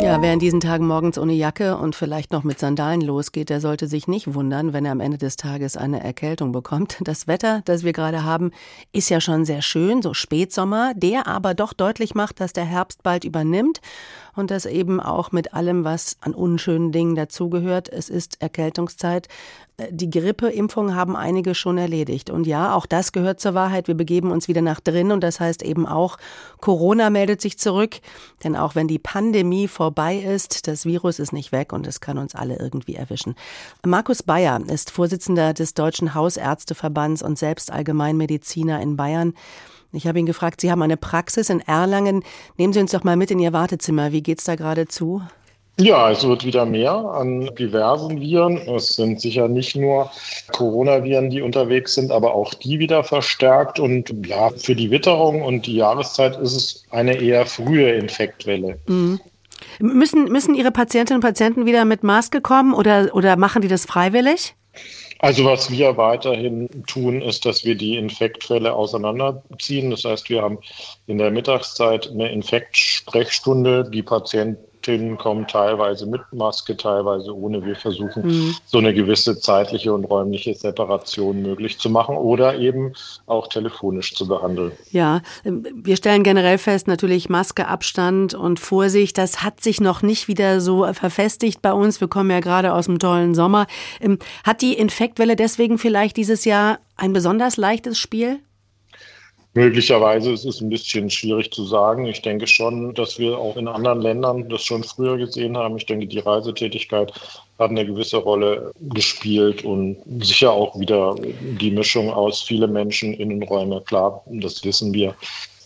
Ja, wer in diesen Tagen morgens ohne Jacke und vielleicht noch mit Sandalen losgeht, der sollte sich nicht wundern, wenn er am Ende des Tages eine Erkältung bekommt. Das Wetter, das wir gerade haben, ist ja schon sehr schön, so Spätsommer, der aber doch deutlich macht, dass der Herbst bald übernimmt und das eben auch mit allem, was an unschönen Dingen dazugehört. Es ist Erkältungszeit. Die Grippeimpfung haben einige schon erledigt. Und ja, auch das gehört zur Wahrheit. Wir begeben uns wieder nach drin und das heißt eben auch, Corona meldet sich zurück. Denn auch wenn die Pandemie vorbei ist, das Virus ist nicht weg und es kann uns alle irgendwie erwischen. Markus Bayer ist Vorsitzender des Deutschen Hausärzteverbands und selbst Allgemeinmediziner in Bayern. Ich habe ihn gefragt, Sie haben eine Praxis in Erlangen. Nehmen Sie uns doch mal mit in Ihr Wartezimmer. Wie geht es da gerade zu? Ja, es wird wieder mehr an diversen Viren. Es sind sicher nicht nur Coronaviren, die unterwegs sind, aber auch die wieder verstärkt. Und ja, für die Witterung und die Jahreszeit ist es eine eher frühe Infektwelle. Mhm. Müssen, müssen Ihre Patientinnen und Patienten wieder mit Maske kommen oder, oder machen die das freiwillig? Also was wir weiterhin tun, ist, dass wir die Infektfälle auseinanderziehen. Das heißt, wir haben in der Mittagszeit eine Infektsprechstunde. Die Patienten Patientinnen kommen teilweise mit Maske, teilweise ohne. Wir versuchen, mhm. so eine gewisse zeitliche und räumliche Separation möglich zu machen oder eben auch telefonisch zu behandeln. Ja, ähm, wir stellen generell fest, natürlich Maske, Abstand und Vorsicht, das hat sich noch nicht wieder so verfestigt bei uns. Wir kommen ja gerade aus dem tollen Sommer. Ähm, hat die Infektwelle deswegen vielleicht dieses Jahr ein besonders leichtes Spiel? Möglicherweise ist es ein bisschen schwierig zu sagen. Ich denke schon, dass wir auch in anderen Ländern das schon früher gesehen haben. Ich denke, die Reisetätigkeit hat eine gewisse Rolle gespielt und sicher auch wieder die Mischung aus viele Menschen, Innenräume. Klar, das wissen wir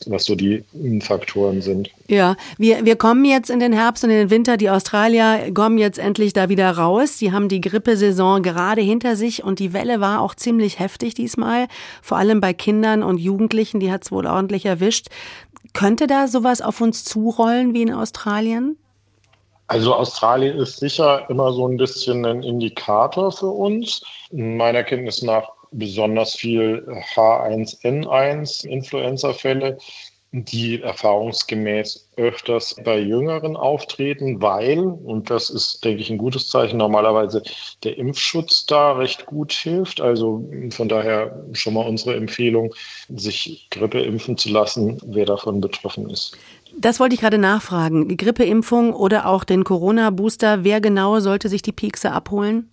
was so die Faktoren sind. Ja, wir, wir kommen jetzt in den Herbst und in den Winter. Die Australier kommen jetzt endlich da wieder raus. Sie haben die Grippesaison gerade hinter sich und die Welle war auch ziemlich heftig diesmal. Vor allem bei Kindern und Jugendlichen, die hat es wohl ordentlich erwischt. Könnte da sowas auf uns zurollen wie in Australien? Also Australien ist sicher immer so ein bisschen ein Indikator für uns. Meiner Kenntnis nach besonders viel H1N1 Influenza-Fälle, die erfahrungsgemäß öfters bei Jüngeren auftreten, weil, und das ist, denke ich, ein gutes Zeichen, normalerweise der Impfschutz da recht gut hilft. Also von daher schon mal unsere Empfehlung, sich Grippe impfen zu lassen, wer davon betroffen ist. Das wollte ich gerade nachfragen. Grippeimpfung oder auch den Corona-Booster, wer genau sollte sich die Piekse abholen?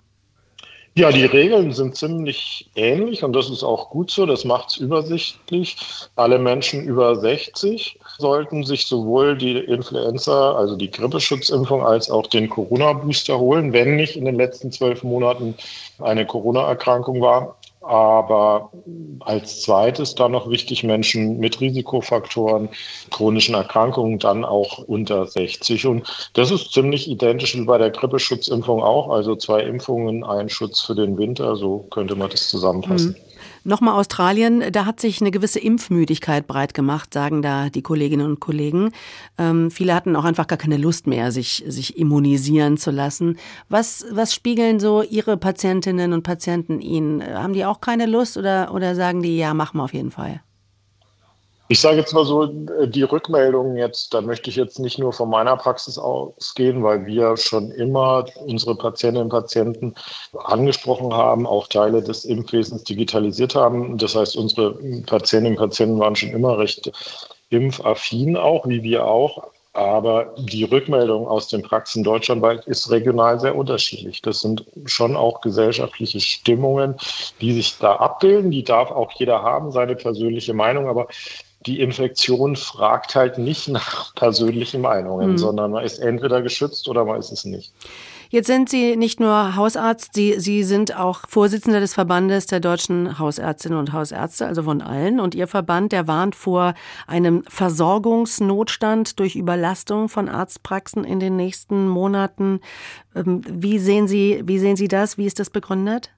Ja, die Regeln sind ziemlich ähnlich und das ist auch gut so. Das macht es übersichtlich. Alle Menschen über 60 sollten sich sowohl die Influenza, also die Grippeschutzimpfung, als auch den Corona-Booster holen, wenn nicht in den letzten zwölf Monaten eine Corona-Erkrankung war. Aber als zweites dann noch wichtig Menschen mit Risikofaktoren, chronischen Erkrankungen, dann auch unter 60. Und das ist ziemlich identisch wie bei der Grippeschutzimpfung auch. Also zwei Impfungen, ein Schutz für den Winter, so könnte man das zusammenfassen. Mhm. Nochmal Australien, da hat sich eine gewisse Impfmüdigkeit breit gemacht, sagen da die Kolleginnen und Kollegen. Ähm, viele hatten auch einfach gar keine Lust mehr, sich, sich immunisieren zu lassen. Was, was spiegeln so Ihre Patientinnen und Patienten Ihnen? Haben die auch keine Lust oder, oder sagen die, ja, machen wir auf jeden Fall? Ich sage jetzt mal so, die Rückmeldungen jetzt, da möchte ich jetzt nicht nur von meiner Praxis ausgehen, weil wir schon immer unsere Patientinnen und Patienten angesprochen haben, auch Teile des Impfwesens digitalisiert haben. Das heißt, unsere Patientinnen und Patienten waren schon immer recht impfaffin auch, wie wir auch. Aber die Rückmeldung aus den Praxen deutschlandweit ist regional sehr unterschiedlich. Das sind schon auch gesellschaftliche Stimmungen, die sich da abbilden. Die darf auch jeder haben, seine persönliche Meinung. Aber die Infektion fragt halt nicht nach persönlichen Meinungen, mhm. sondern man ist entweder geschützt oder man ist es nicht. Jetzt sind Sie nicht nur Hausarzt, Sie, Sie sind auch Vorsitzender des Verbandes der deutschen Hausärztinnen und Hausärzte, also von allen. Und Ihr Verband, der warnt vor einem Versorgungsnotstand durch Überlastung von Arztpraxen in den nächsten Monaten. Ähm, wie sehen Sie, wie sehen Sie das? Wie ist das begründet?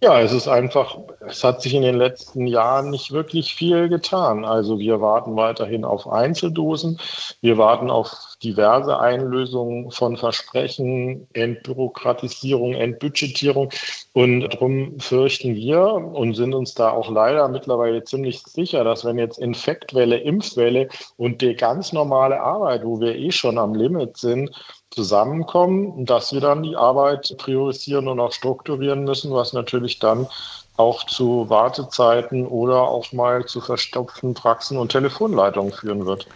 Ja, es ist einfach, es hat sich in den letzten Jahren nicht wirklich viel getan. Also wir warten weiterhin auf Einzeldosen. Wir warten auf diverse Einlösungen von Versprechen, Entbürokratisierung, Entbudgetierung. Und darum fürchten wir und sind uns da auch leider mittlerweile ziemlich sicher, dass wenn jetzt Infektwelle, Impfwelle und die ganz normale Arbeit, wo wir eh schon am Limit sind, zusammenkommen, dass wir dann die Arbeit priorisieren und auch strukturieren müssen, was natürlich dann auch zu Wartezeiten oder auch mal zu verstopften Praxen und Telefonleitungen führen wird.